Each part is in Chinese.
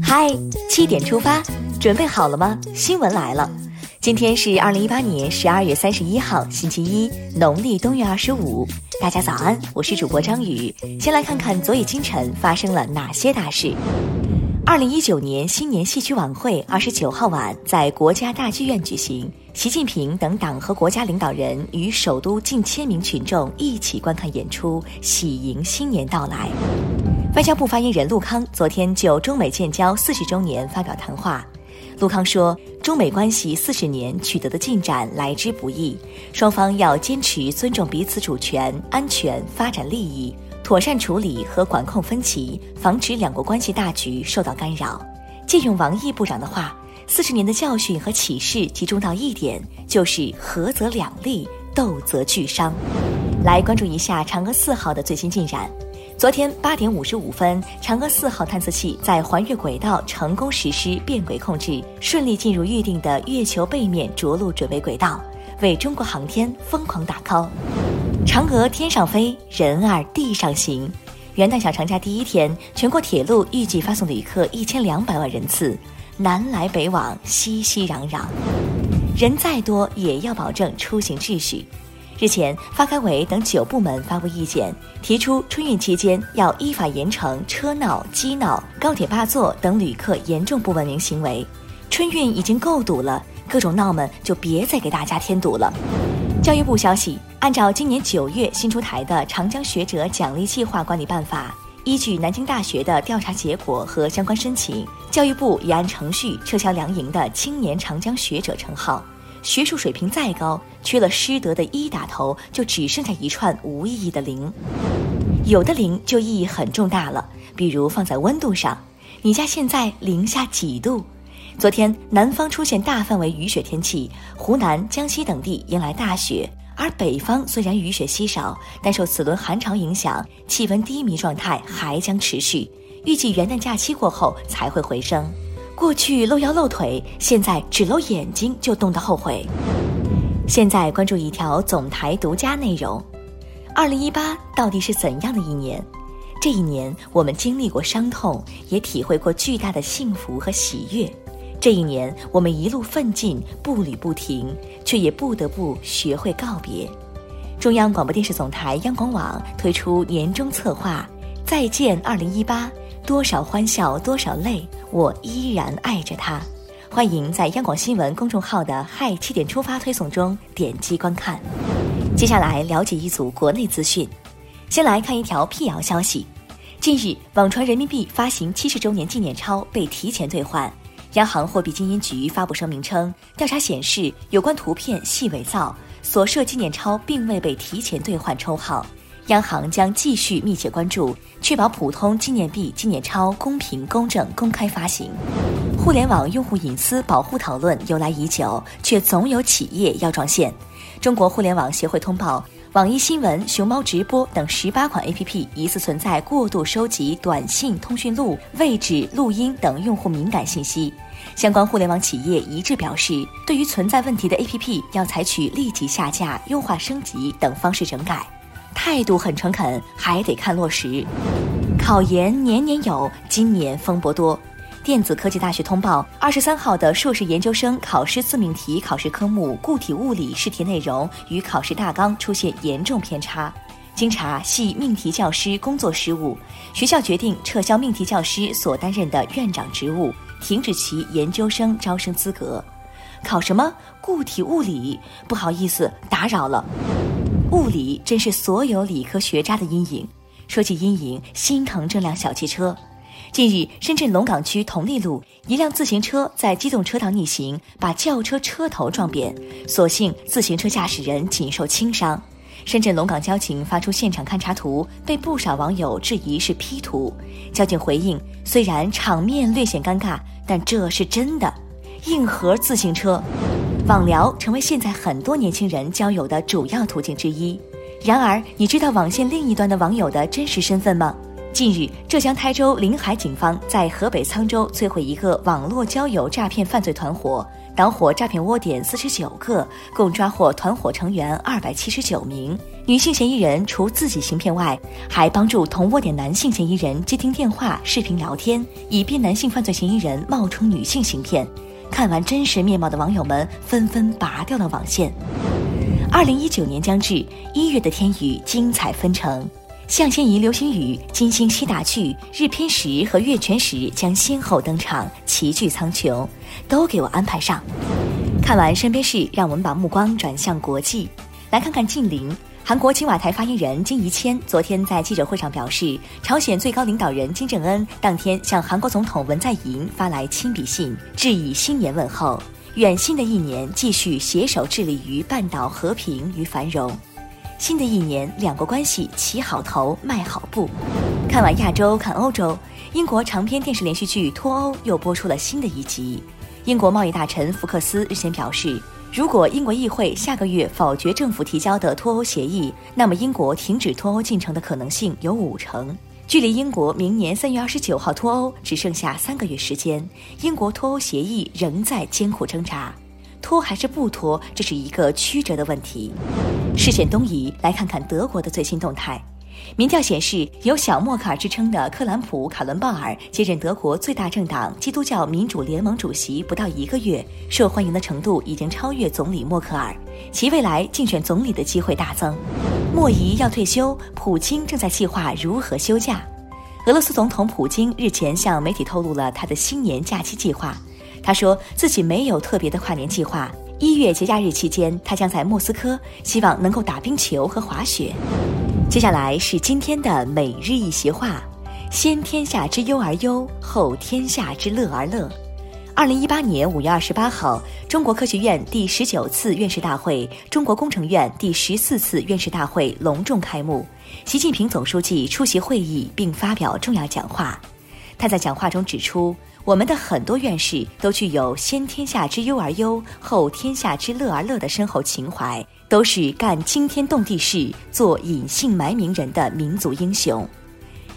嗨，七点出发，准备好了吗？新闻来了，今天是二零一八年十二月三十一号，星期一，农历冬月二十五。大家早安，我是主播张宇。先来看看昨夜今晨发生了哪些大事。二零一九年新年戏曲晚会二十九号晚在国家大剧院举行，习近平等党和国家领导人与首都近千名群众一起观看演出，喜迎新年到来。外交部发言人陆康昨天就中美建交四十周年发表谈话。陆康说，中美关系四十年取得的进展来之不易，双方要坚持尊重彼此主权、安全、发展利益，妥善处理和管控分歧，防止两国关系大局受到干扰。借用王毅部长的话，四十年的教训和启示集中到一点，就是合则两利，斗则俱伤。来关注一下嫦娥四号的最新进展。昨天八点五十五分，嫦娥四号探测器在环月轨道成功实施变轨控制，顺利进入预定的月球背面着陆准备轨道，为中国航天疯狂打 call。嫦娥天上飞，人儿地上行。元旦小长假第一天，全国铁路预计发送旅客一千两百万人次，南来北往，熙熙攘攘，人再多也要保证出行秩序。日前，发改委等九部门发布意见，提出春运期间要依法严惩车闹、机闹、高铁霸座等旅客严重不文明行为。春运已经够堵了，各种闹们就别再给大家添堵了。教育部消息，按照今年九月新出台的《长江学者奖励计划管理办法》，依据南京大学的调查结果和相关申请，教育部已按程序撤销梁莹的青年长江学者称号。学术水平再高，缺了师德的一打头，就只剩下一串无意义的零。有的零就意义很重大了，比如放在温度上，你家现在零下几度？昨天南方出现大范围雨雪天气，湖南、江西等地迎来大雪，而北方虽然雨雪稀少，但受此轮寒潮影响，气温低迷状态还将持续，预计元旦假期过后才会回升。过去露腰露腿，现在只露眼睛就冻得后悔。现在关注一条总台独家内容：二零一八到底是怎样的一年？这一年我们经历过伤痛，也体会过巨大的幸福和喜悦。这一年我们一路奋进，步履不停，却也不得不学会告别。中央广播电视总台央广网推出年终策划：再见二零一八。多少欢笑，多少泪，我依然爱着他。欢迎在央广新闻公众号的“嗨七点出发”推送中点击观看。接下来了解一组国内资讯。先来看一条辟谣消息：近日，网传人民币发行七十周年纪念钞被提前兑换。央行货币基金局发布声明称，调查显示有关图片系伪造，所涉纪念钞并未被提前兑换抽号。央行将继续密切关注，确保普通纪念币、纪念钞公平、公正、公开发行。互联网用户隐私保护讨论由来已久，却总有企业要撞线。中国互联网协会通报，网易新闻、熊猫直播等十八款 APP 疑似存在过度收集短信、通讯录、位置、录音等用户敏感信息。相关互联网企业一致表示，对于存在问题的 APP，要采取立即下架、优化升级等方式整改。态度很诚恳，还得看落实。考研年年有，今年风波多。电子科技大学通报，二十三号的硕士研究生考试自命题考试科目固体物理试题内容与考试大纲出现严重偏差，经查系命题教师工作失误，学校决定撤销命题教师所担任的院长职务，停止其研究生招生资格。考什么固体物理？不好意思，打扰了。物理真是所有理科学渣的阴影。说起阴影，心疼这辆小汽车。近日，深圳龙岗区同利路一辆自行车在机动车道逆行，把轿车车头撞扁，所幸自行车驾驶人仅受轻伤。深圳龙岗交警发出现场勘查图，被不少网友质疑是 P 图。交警回应：虽然场面略显尴尬，但这是真的。硬核自行车。网聊成为现在很多年轻人交友的主要途径之一。然而，你知道网线另一端的网友的真实身份吗？近日，浙江台州临海警方在河北沧州摧毁一个网络交友诈骗犯罪团伙，捣获诈骗窝点四十九个，共抓获团伙成员二百七十九名。女性嫌疑人除自己行骗外，还帮助同窝点男性嫌疑人接听电话、视频聊天，以便男性犯罪嫌疑人冒充女性行骗。看完真实面貌的网友们纷纷拔掉了网线。二零一九年将至，一月的天宇精彩纷呈。向仙仪流星雨、金星西大剧、日偏食和月全食将先后登场，齐聚苍穹，都给我安排上。看完身边事，让我们把目光转向国际，来看看近邻。韩国青瓦台发言人金怡谦昨天在记者会上表示，朝鲜最高领导人金正恩当天向韩国总统文在寅发来亲笔信，致以新年问候，愿新的一年继续携手致力于半岛和平与繁荣。新的一年，两国关系起好头，迈好步。看完亚洲，看欧洲。英国长篇电视连续剧《脱欧》又播出了新的一集。英国贸易大臣福克斯日前表示，如果英国议会下个月否决政府提交的脱欧协议，那么英国停止脱欧进程的可能性有五成。距离英国明年三月二十九号脱欧只剩下三个月时间，英国脱欧协议仍在艰苦挣扎。脱还是不脱，这是一个曲折的问题。视线东移，来看看德国的最新动态。民调显示，有“小默克尔”之称的克兰普·卡伦鲍尔接任德国最大政党基督教民主联盟主席不到一个月，受欢迎的程度已经超越总理默克尔，其未来竞选总理的机会大增。莫仪要退休，普京正在计划如何休假。俄罗斯总统普京日前向媒体透露了他的新年假期计划。他说自己没有特别的跨年计划。一月节假日期间，他将在莫斯科，希望能够打冰球和滑雪。接下来是今天的每日一席话：先天下之忧而忧，后天下之乐而乐。二零一八年五月二十八号，中国科学院第十九次院士大会、中国工程院第十四次院士大会隆重开幕。习近平总书记出席会议并发表重要讲话。他在讲话中指出。我们的很多院士都具有先天下之忧而忧，后天下之乐而乐的深厚情怀，都是干惊天动地事、做隐姓埋名人的民族英雄。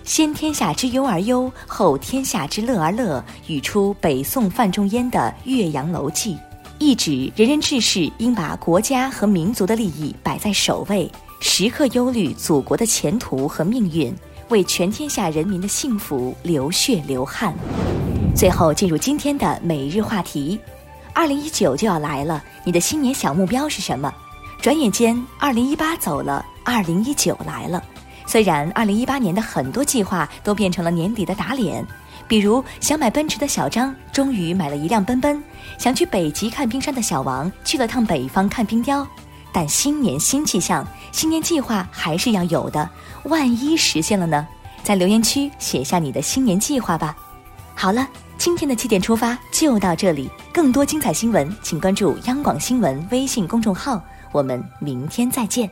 先天下之忧而忧，后天下之乐而乐，语出北宋范仲淹的《岳阳楼记》，意指人人志士应把国家和民族的利益摆在首位，时刻忧虑祖国的前途和命运，为全天下人民的幸福流血流汗。最后进入今天的每日话题，二零一九就要来了，你的新年小目标是什么？转眼间，二零一八走了，二零一九来了。虽然二零一八年的很多计划都变成了年底的打脸，比如想买奔驰的小张终于买了一辆奔奔，想去北极看冰山的小王去了趟北方看冰雕。但新年新气象，新年计划还是要有的。万一实现了呢？在留言区写下你的新年计划吧。好了。今天的七点出发就到这里，更多精彩新闻，请关注央广新闻微信公众号。我们明天再见。